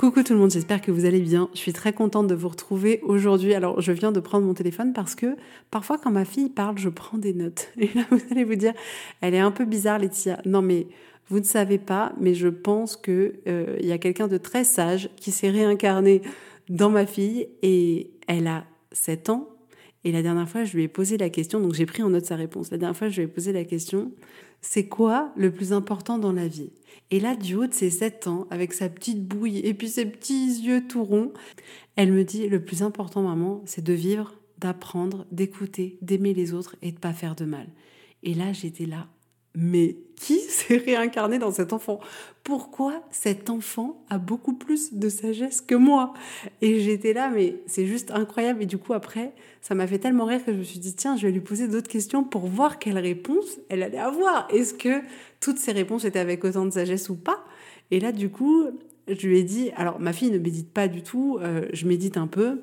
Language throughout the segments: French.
Coucou tout le monde, j'espère que vous allez bien. Je suis très contente de vous retrouver aujourd'hui. Alors, je viens de prendre mon téléphone parce que parfois, quand ma fille parle, je prends des notes. Et là, vous allez vous dire, elle est un peu bizarre, Laetitia. Non, mais vous ne savez pas, mais je pense que euh, il y a quelqu'un de très sage qui s'est réincarné dans ma fille et elle a 7 ans. Et la dernière fois, je lui ai posé la question, donc j'ai pris en note sa réponse. La dernière fois, je lui ai posé la question, c'est quoi le plus important dans la vie? Et là, du haut de ses 7 ans, avec sa petite bouille et puis ses petits yeux tout ronds, elle me dit, le plus important, maman, c'est de vivre, d'apprendre, d'écouter, d'aimer les autres et de pas faire de mal. Et là, j'étais là, mais qui s'est réincarné dans cet enfant? Pourquoi cet enfant a beaucoup plus de sagesse que moi? Et j'étais là, mais c'est juste incroyable. Et du coup, après, ça m'a fait tellement rire que je me suis dit, tiens, je vais lui poser d'autres questions pour voir quelle réponse elle allait avoir. Est-ce que toutes ces réponses étaient avec autant de sagesse ou pas? Et là, du coup, je lui ai dit, alors ma fille ne médite pas du tout, euh, je médite un peu,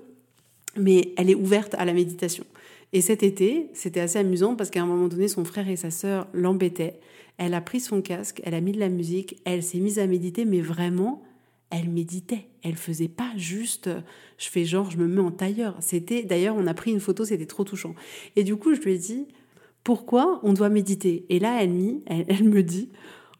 mais elle est ouverte à la méditation. Et cet été, c'était assez amusant parce qu'à un moment donné, son frère et sa sœur l'embêtaient. Elle a pris son casque, elle a mis de la musique, elle s'est mise à méditer, mais vraiment, elle méditait. Elle faisait pas juste, je fais genre, je me mets en tailleur. C'était, d'ailleurs, on a pris une photo, c'était trop touchant. Et du coup, je lui ai dit, pourquoi on doit méditer? Et là, elle, elle, elle me dit,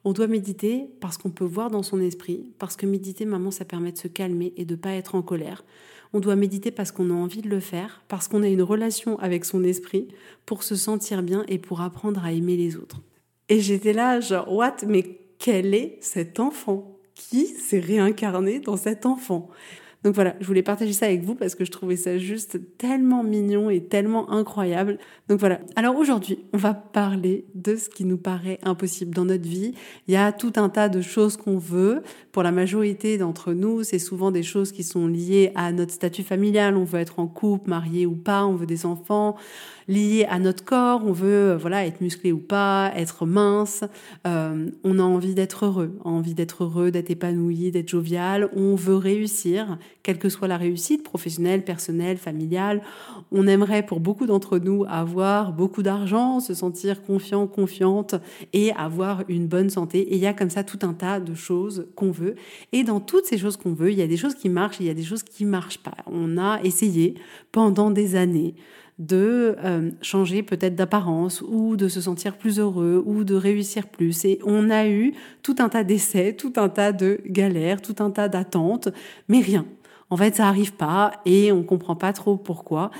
on doit méditer parce qu'on peut voir dans son esprit, parce que méditer, maman, ça permet de se calmer et de pas être en colère. On doit méditer parce qu'on a envie de le faire, parce qu'on a une relation avec son esprit, pour se sentir bien et pour apprendre à aimer les autres. Et j'étais là, genre, what? Mais quel est cet enfant? Qui s'est réincarné dans cet enfant? Donc voilà, je voulais partager ça avec vous parce que je trouvais ça juste tellement mignon et tellement incroyable. Donc voilà. Alors aujourd'hui, on va parler de ce qui nous paraît impossible dans notre vie. Il y a tout un tas de choses qu'on veut. Pour la majorité d'entre nous, c'est souvent des choses qui sont liées à notre statut familial. On veut être en couple, marié ou pas, on veut des enfants lié à notre corps. On veut euh, voilà être musclé ou pas, être mince. Euh, on a envie d'être heureux, envie d'être heureux, d'être épanoui, d'être jovial. On veut réussir, quelle que soit la réussite professionnelle, personnelle, familiale. On aimerait pour beaucoup d'entre nous avoir beaucoup d'argent, se sentir confiant, confiante et avoir une bonne santé. Et il y a comme ça tout un tas de choses qu'on veut. Et dans toutes ces choses qu'on veut, il y a des choses qui marchent, il y a des choses qui marchent pas. On a essayé pendant des années de euh, changer peut-être d'apparence ou de se sentir plus heureux ou de réussir plus. Et on a eu tout un tas d'essais, tout un tas de galères, tout un tas d'attentes, mais rien. En fait, ça arrive pas et on comprend pas trop pourquoi.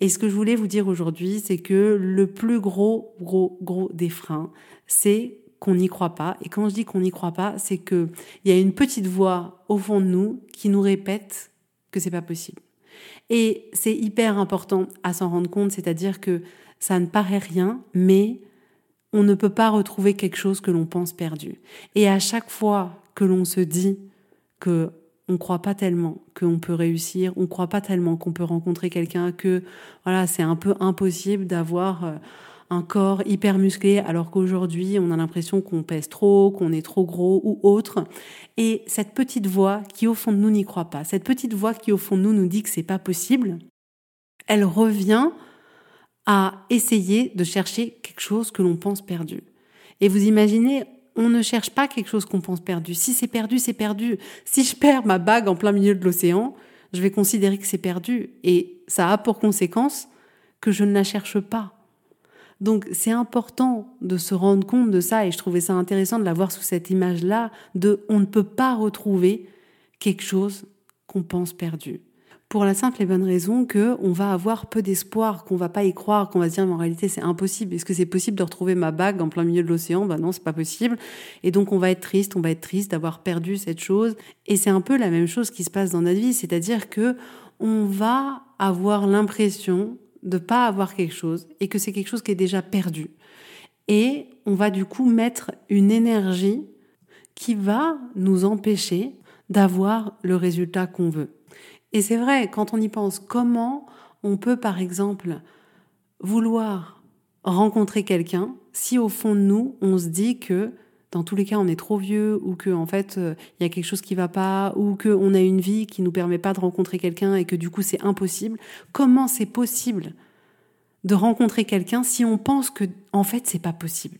Et ce que je voulais vous dire aujourd'hui, c'est que le plus gros, gros, gros des freins, c'est qu'on n'y croit pas. Et quand je dis qu'on n'y croit pas, c'est que il y a une petite voix au fond de nous qui nous répète que c'est pas possible. Et c'est hyper important à s'en rendre compte, c'est-à-dire que ça ne paraît rien, mais on ne peut pas retrouver quelque chose que l'on pense perdu. Et à chaque fois que l'on se dit que on croit pas tellement qu'on peut réussir, on croit pas tellement qu'on peut rencontrer quelqu'un que voilà, c'est un peu impossible d'avoir euh, un corps hyper musclé alors qu'aujourd'hui on a l'impression qu'on pèse trop, qu'on est trop gros ou autre. Et cette petite voix qui au fond de nous n'y croit pas, cette petite voix qui au fond de nous nous dit que c'est pas possible, elle revient à essayer de chercher quelque chose que l'on pense perdu. Et vous imaginez, on ne cherche pas quelque chose qu'on pense perdu. Si c'est perdu, c'est perdu. Si je perds ma bague en plein milieu de l'océan, je vais considérer que c'est perdu. Et ça a pour conséquence que je ne la cherche pas. Donc c'est important de se rendre compte de ça et je trouvais ça intéressant de l'avoir sous cette image-là de on ne peut pas retrouver quelque chose qu'on pense perdu. Pour la simple et bonne raison que on va avoir peu d'espoir, qu'on va pas y croire, qu'on va se dire mais en réalité c'est impossible. Est-ce que c'est possible de retrouver ma bague en plein milieu de l'océan? Ben non, c'est pas possible. Et donc on va être triste, on va être triste d'avoir perdu cette chose. Et c'est un peu la même chose qui se passe dans notre vie, c'est-à-dire que on va avoir l'impression de pas avoir quelque chose et que c'est quelque chose qui est déjà perdu. Et on va du coup mettre une énergie qui va nous empêcher d'avoir le résultat qu'on veut. Et c'est vrai, quand on y pense, comment on peut par exemple vouloir rencontrer quelqu'un si au fond de nous, on se dit que dans tous les cas, on est trop vieux ou que en fait, euh, il y a quelque chose qui va pas ou que on a une vie qui nous permet pas de rencontrer quelqu'un et que du coup, c'est impossible. Comment c'est possible de rencontrer quelqu'un si on pense que en fait, c'est pas possible?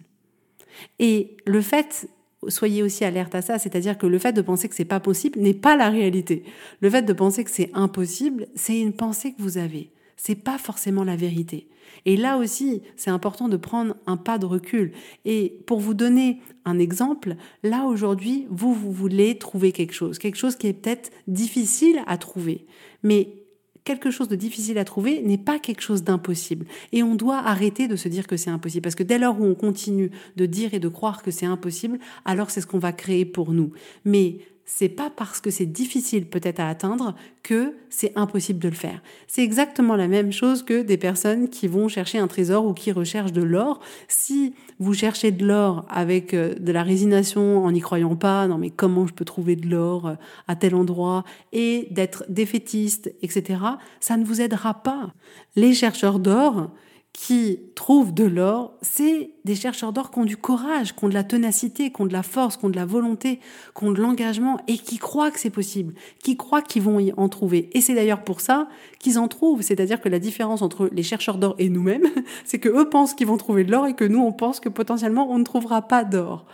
Et le fait soyez aussi alerte à ça, c'est-à-dire que le fait de penser que c'est pas possible n'est pas la réalité. Le fait de penser que c'est impossible, c'est une pensée que vous avez. C'est pas forcément la vérité. Et là aussi, c'est important de prendre un pas de recul. Et pour vous donner un exemple, là aujourd'hui, vous, vous voulez trouver quelque chose, quelque chose qui est peut-être difficile à trouver. Mais quelque chose de difficile à trouver n'est pas quelque chose d'impossible. Et on doit arrêter de se dire que c'est impossible. Parce que dès lors où on continue de dire et de croire que c'est impossible, alors c'est ce qu'on va créer pour nous. Mais c'est pas parce que c'est difficile peut-être à atteindre que c'est impossible de le faire. C'est exactement la même chose que des personnes qui vont chercher un trésor ou qui recherchent de l'or. Si vous cherchez de l'or avec euh, de la résignation en n'y croyant pas, non mais comment je peux trouver de l'or euh, à tel endroit et d'être défaitiste, etc., ça ne vous aidera pas. Les chercheurs d'or, qui trouvent de l'or, c'est des chercheurs d'or qui ont du courage, qui ont de la ténacité, qui ont de la force, qui ont de la volonté, qui ont de l'engagement et qui croient que c'est possible, qui croient qu'ils vont y en trouver. Et c'est d'ailleurs pour ça qu'ils en trouvent. C'est-à-dire que la différence entre les chercheurs d'or et nous-mêmes, c'est que eux pensent qu'ils vont trouver de l'or et que nous, on pense que potentiellement on ne trouvera pas d'or.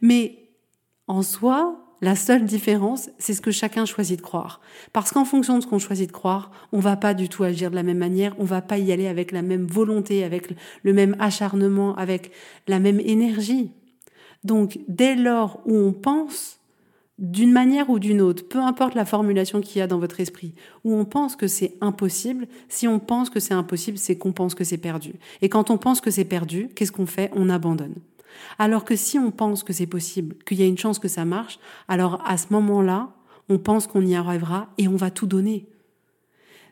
Mais en soi, la seule différence, c'est ce que chacun choisit de croire. Parce qu'en fonction de ce qu'on choisit de croire, on va pas du tout agir de la même manière, on va pas y aller avec la même volonté, avec le même acharnement, avec la même énergie. Donc, dès lors où on pense, d'une manière ou d'une autre, peu importe la formulation qu'il y a dans votre esprit, où on pense que c'est impossible, si on pense que c'est impossible, c'est qu'on pense que c'est perdu. Et quand on pense que c'est perdu, qu'est-ce qu'on fait? On abandonne. Alors que si on pense que c'est possible, qu'il y a une chance que ça marche, alors à ce moment-là, on pense qu'on y arrivera et on va tout donner.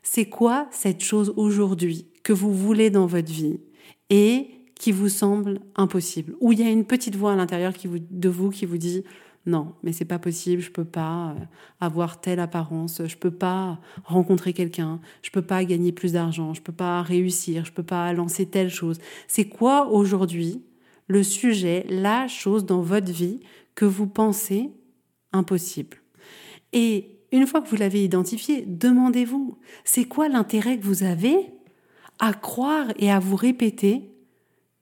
C'est quoi cette chose aujourd'hui que vous voulez dans votre vie et qui vous semble impossible? Où il y a une petite voix à l'intérieur de vous qui vous dit non, mais c'est pas possible, je peux pas euh, avoir telle apparence, je peux pas rencontrer quelqu'un, je peux pas gagner plus d'argent, je peux pas réussir, je peux pas lancer telle chose. C'est quoi aujourd'hui le sujet, la chose dans votre vie que vous pensez impossible. Et une fois que vous l'avez identifié, demandez-vous, c'est quoi l'intérêt que vous avez à croire et à vous répéter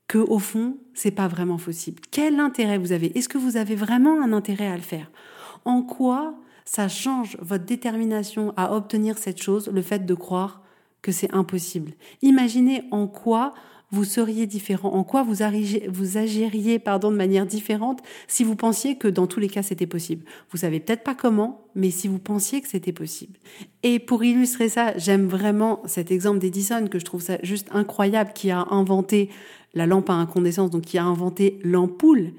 que au fond, c'est pas vraiment possible? Quel intérêt vous avez? Est-ce que vous avez vraiment un intérêt à le faire? En quoi ça change votre détermination à obtenir cette chose, le fait de croire que c'est impossible? Imaginez en quoi vous seriez différent En quoi vous, vous agiriez pardon, de manière différente si vous pensiez que dans tous les cas c'était possible Vous savez peut-être pas comment, mais si vous pensiez que c'était possible. Et pour illustrer ça, j'aime vraiment cet exemple d'Edison que je trouve ça juste incroyable, qui a inventé la lampe à incandescence, donc qui a inventé l'ampoule.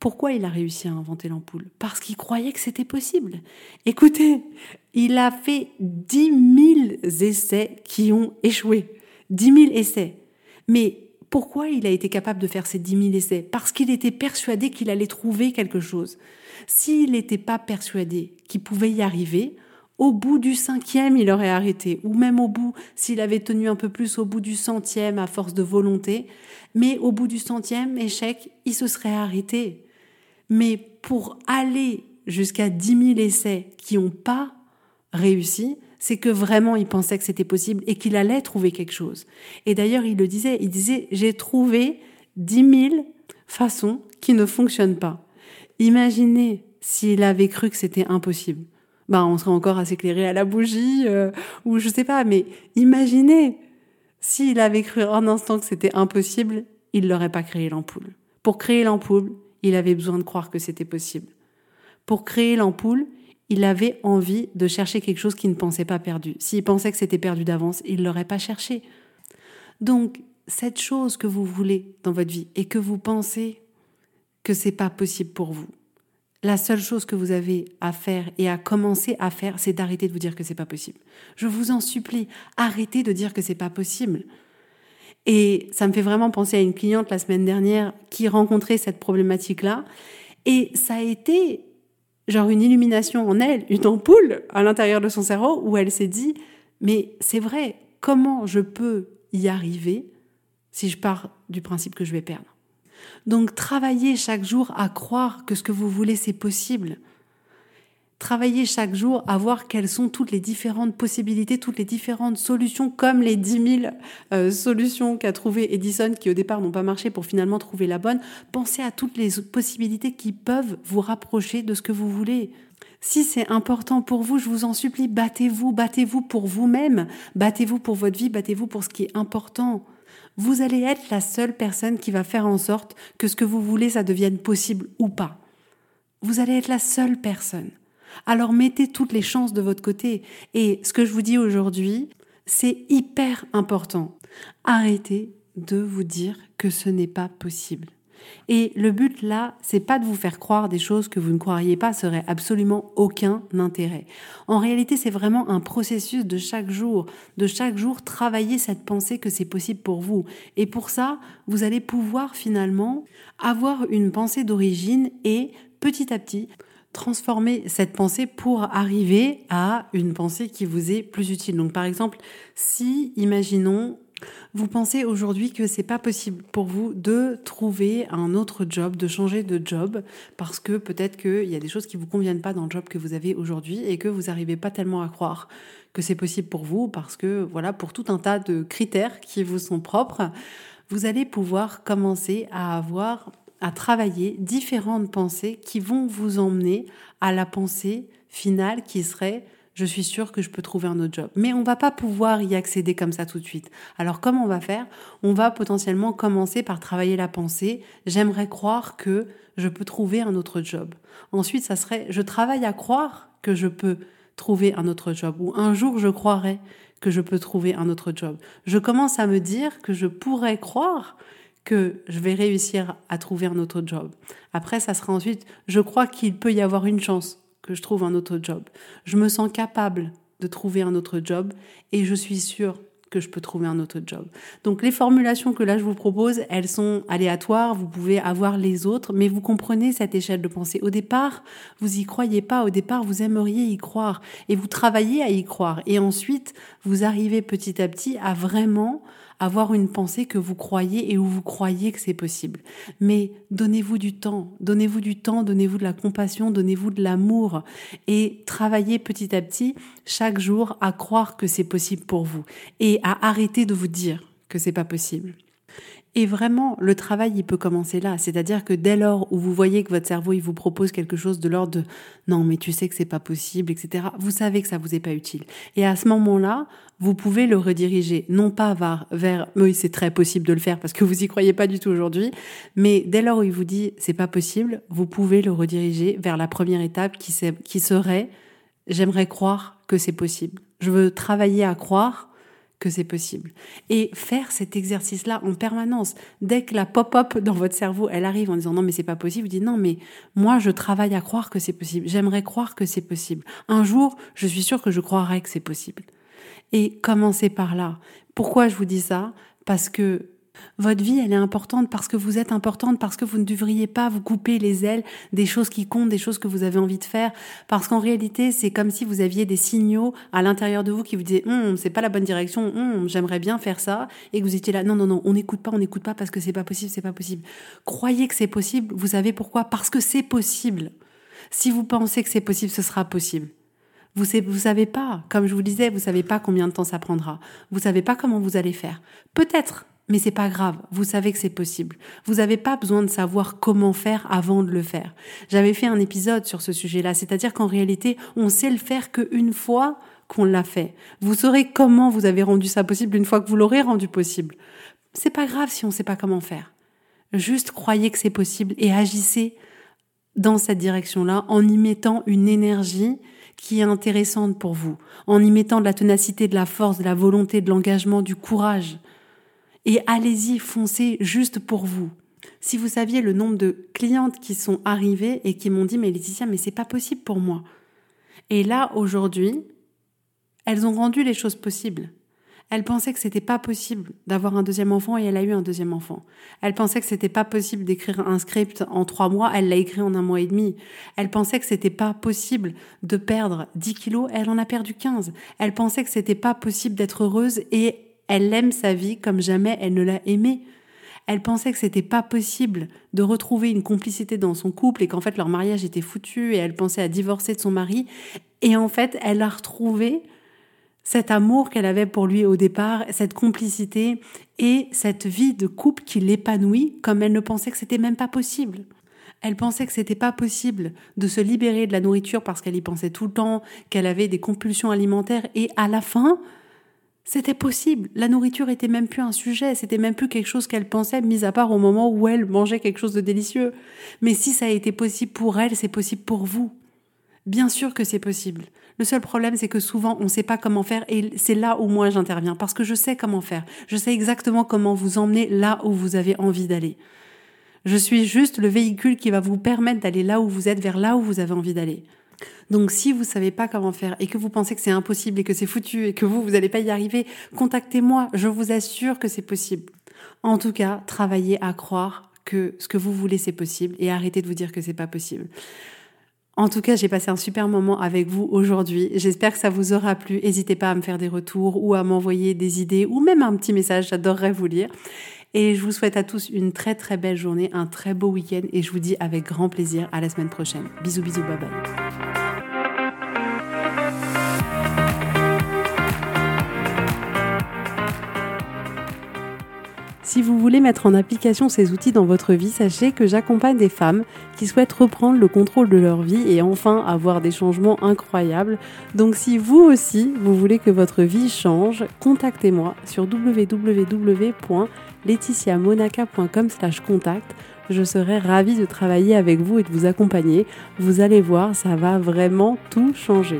Pourquoi il a réussi à inventer l'ampoule? Parce qu'il croyait que c'était possible. Écoutez, il a fait 10 000 essais qui ont échoué. 10 000 essais. Mais pourquoi il a été capable de faire ces dix mille essais? Parce qu'il était persuadé qu'il allait trouver quelque chose. S'il n'était pas persuadé qu'il pouvait y arriver, au bout du cinquième, il aurait arrêté, ou même au bout, s'il avait tenu un peu plus, au bout du centième, à force de volonté, mais au bout du centième échec, il se serait arrêté. Mais pour aller jusqu'à dix mille essais qui n'ont pas réussi, c'est que vraiment il pensait que c'était possible et qu'il allait trouver quelque chose. Et d'ailleurs, il le disait, il disait, j'ai trouvé dix mille façons qui ne fonctionnent pas. Imaginez s'il avait cru que c'était impossible. Ben, on serait encore à s'éclairer à la bougie, euh, ou je sais pas, mais imaginez S'il avait cru un instant que c'était impossible, il n'aurait pas créé l'ampoule. Pour créer l'ampoule, il avait besoin de croire que c'était possible. Pour créer l'ampoule, il avait envie de chercher quelque chose qu'il ne pensait pas perdu. S'il pensait que c'était perdu d'avance, il ne l'aurait pas cherché. Donc, cette chose que vous voulez dans votre vie et que vous pensez que c'est pas possible pour vous, la seule chose que vous avez à faire et à commencer à faire, c'est d'arrêter de vous dire que c'est pas possible. Je vous en supplie, arrêtez de dire que c'est pas possible. Et ça me fait vraiment penser à une cliente la semaine dernière qui rencontrait cette problématique-là. Et ça a été genre une illumination en elle, une ampoule à l'intérieur de son cerveau où elle s'est dit, mais c'est vrai, comment je peux y arriver si je pars du principe que je vais perdre? Donc travaillez chaque jour à croire que ce que vous voulez, c'est possible. Travaillez chaque jour à voir quelles sont toutes les différentes possibilités, toutes les différentes solutions, comme les 10 000 euh, solutions qu'a trouvé Edison qui au départ n'ont pas marché pour finalement trouver la bonne. Pensez à toutes les possibilités qui peuvent vous rapprocher de ce que vous voulez. Si c'est important pour vous, je vous en supplie, battez-vous, battez-vous pour vous-même, battez-vous pour votre vie, battez-vous pour ce qui est important. Vous allez être la seule personne qui va faire en sorte que ce que vous voulez, ça devienne possible ou pas. Vous allez être la seule personne. Alors mettez toutes les chances de votre côté. Et ce que je vous dis aujourd'hui, c'est hyper important. Arrêtez de vous dire que ce n'est pas possible. Et le but là, c'est pas de vous faire croire des choses que vous ne croiriez pas, aurait absolument aucun intérêt. En réalité, c'est vraiment un processus de chaque jour, de chaque jour travailler cette pensée que c'est possible pour vous. Et pour ça, vous allez pouvoir finalement avoir une pensée d'origine et petit à petit transformer cette pensée pour arriver à une pensée qui vous est plus utile. Donc par exemple, si imaginons vous pensez aujourd'hui que c'est pas possible pour vous de trouver un autre job, de changer de job, parce que peut-être qu'il y a des choses qui vous conviennent pas dans le job que vous avez aujourd'hui et que vous n'arrivez pas tellement à croire que c'est possible pour vous, parce que voilà, pour tout un tas de critères qui vous sont propres, vous allez pouvoir commencer à avoir à travailler différentes pensées qui vont vous emmener à la pensée finale qui serait je suis sûre que je peux trouver un autre job. Mais on va pas pouvoir y accéder comme ça tout de suite. Alors comment on va faire? On va potentiellement commencer par travailler la pensée j'aimerais croire que je peux trouver un autre job. Ensuite, ça serait je travaille à croire que je peux trouver un autre job ou un jour je croirais que je peux trouver un autre job. Je commence à me dire que je pourrais croire que je vais réussir à trouver un autre job. Après, ça sera ensuite, je crois qu'il peut y avoir une chance que je trouve un autre job. Je me sens capable de trouver un autre job et je suis sûre que je peux trouver un autre job. Donc les formulations que là je vous propose, elles sont aléatoires, vous pouvez avoir les autres, mais vous comprenez cette échelle de pensée. Au départ, vous y croyez pas, au départ vous aimeriez y croire et vous travaillez à y croire et ensuite vous arrivez petit à petit à vraiment avoir une pensée que vous croyez et où vous croyez que c'est possible. Mais donnez-vous du temps, donnez-vous du temps, donnez-vous de la compassion, donnez-vous de l'amour et travaillez petit à petit chaque jour à croire que c'est possible pour vous et à arrêter de vous dire que c'est pas possible. Et vraiment, le travail, il peut commencer là. C'est-à-dire que dès lors où vous voyez que votre cerveau, il vous propose quelque chose de l'ordre de non, mais tu sais que c'est pas possible, etc., vous savez que ça vous est pas utile. Et à ce moment-là, vous pouvez le rediriger, non pas vers, vers oui, c'est très possible de le faire parce que vous y croyez pas du tout aujourd'hui, mais dès lors où il vous dit c'est pas possible, vous pouvez le rediriger vers la première étape qui, qui serait j'aimerais croire que c'est possible. Je veux travailler à croire que c'est possible. Et faire cet exercice-là en permanence, dès que la pop-up dans votre cerveau, elle arrive en disant non mais c'est pas possible, vous dites non mais moi je travaille à croire que c'est possible, j'aimerais croire que c'est possible. Un jour, je suis sûre que je croirai que c'est possible. Et commencez par là. Pourquoi je vous dis ça? Parce que votre vie, elle est importante parce que vous êtes importante, parce que vous ne devriez pas vous couper les ailes des choses qui comptent, des choses que vous avez envie de faire. Parce qu'en réalité, c'est comme si vous aviez des signaux à l'intérieur de vous qui vous disaient, hum, c'est pas la bonne direction, hum, j'aimerais bien faire ça. Et que vous étiez là, non, non, non, on n'écoute pas, on n'écoute pas parce que c'est pas possible, c'est pas possible. Croyez que c'est possible. Vous savez pourquoi? Parce que c'est possible. Si vous pensez que c'est possible, ce sera possible. Vous savez pas, comme je vous disais, vous savez pas combien de temps ça prendra. Vous savez pas comment vous allez faire. Peut-être mais c'est pas grave, vous savez que c'est possible. Vous n'avez pas besoin de savoir comment faire avant de le faire. J'avais fait un épisode sur ce sujet-là, c'est-à-dire qu'en réalité, on sait le faire qu'une fois qu'on l'a fait. Vous saurez comment vous avez rendu ça possible une fois que vous l'aurez rendu possible. C'est pas grave si on sait pas comment faire. Juste croyez que c'est possible et agissez dans cette direction-là en y mettant une énergie qui est intéressante pour vous, en y mettant de la ténacité, de la force, de la volonté, de l'engagement, du courage. Et allez-y, foncez juste pour vous. Si vous saviez le nombre de clientes qui sont arrivées et qui m'ont dit mais Laetitia mais c'est pas possible pour moi. Et là aujourd'hui, elles ont rendu les choses possibles. Elle pensait que c'était pas possible d'avoir un deuxième enfant et elle a eu un deuxième enfant. Elle pensait que c'était pas possible d'écrire un script en trois mois, elle l'a écrit en un mois et demi. Elle pensait que c'était pas possible de perdre 10 kilos, elle en a perdu 15. Elle pensait que c'était pas possible d'être heureuse et elle aime sa vie comme jamais elle ne l'a aimée. Elle pensait que c'était pas possible de retrouver une complicité dans son couple et qu'en fait leur mariage était foutu et elle pensait à divorcer de son mari. Et en fait, elle a retrouvé cet amour qu'elle avait pour lui au départ, cette complicité et cette vie de couple qui l'épanouit comme elle ne pensait que c'était même pas possible. Elle pensait que c'était pas possible de se libérer de la nourriture parce qu'elle y pensait tout le temps, qu'elle avait des compulsions alimentaires et à la fin, c'était possible. La nourriture était même plus un sujet, c'était même plus quelque chose qu'elle pensait, mis à part au moment où elle mangeait quelque chose de délicieux. Mais si ça a été possible pour elle, c'est possible pour vous. Bien sûr que c'est possible. Le seul problème, c'est que souvent, on ne sait pas comment faire et c'est là où moi j'interviens parce que je sais comment faire. Je sais exactement comment vous emmener là où vous avez envie d'aller. Je suis juste le véhicule qui va vous permettre d'aller là où vous êtes, vers là où vous avez envie d'aller. Donc si vous savez pas comment faire et que vous pensez que c'est impossible et que c'est foutu et que vous, vous n'allez pas y arriver, contactez-moi, je vous assure que c'est possible. En tout cas, travaillez à croire que ce que vous voulez c'est possible et arrêtez de vous dire que c'est pas possible. En tout cas, j'ai passé un super moment avec vous aujourd'hui. J'espère que ça vous aura plu. N'hésitez pas à me faire des retours ou à m'envoyer des idées ou même un petit message. J'adorerais vous lire. Et je vous souhaite à tous une très très belle journée, un très beau week-end et je vous dis avec grand plaisir à la semaine prochaine. Bisous bisous, bye bye. Si vous voulez mettre en application ces outils dans votre vie, sachez que j'accompagne des femmes qui souhaitent reprendre le contrôle de leur vie et enfin avoir des changements incroyables. Donc si vous aussi, vous voulez que votre vie change, contactez-moi sur www.laetitiamonaca.com contact. Je serai ravie de travailler avec vous et de vous accompagner. Vous allez voir, ça va vraiment tout changer.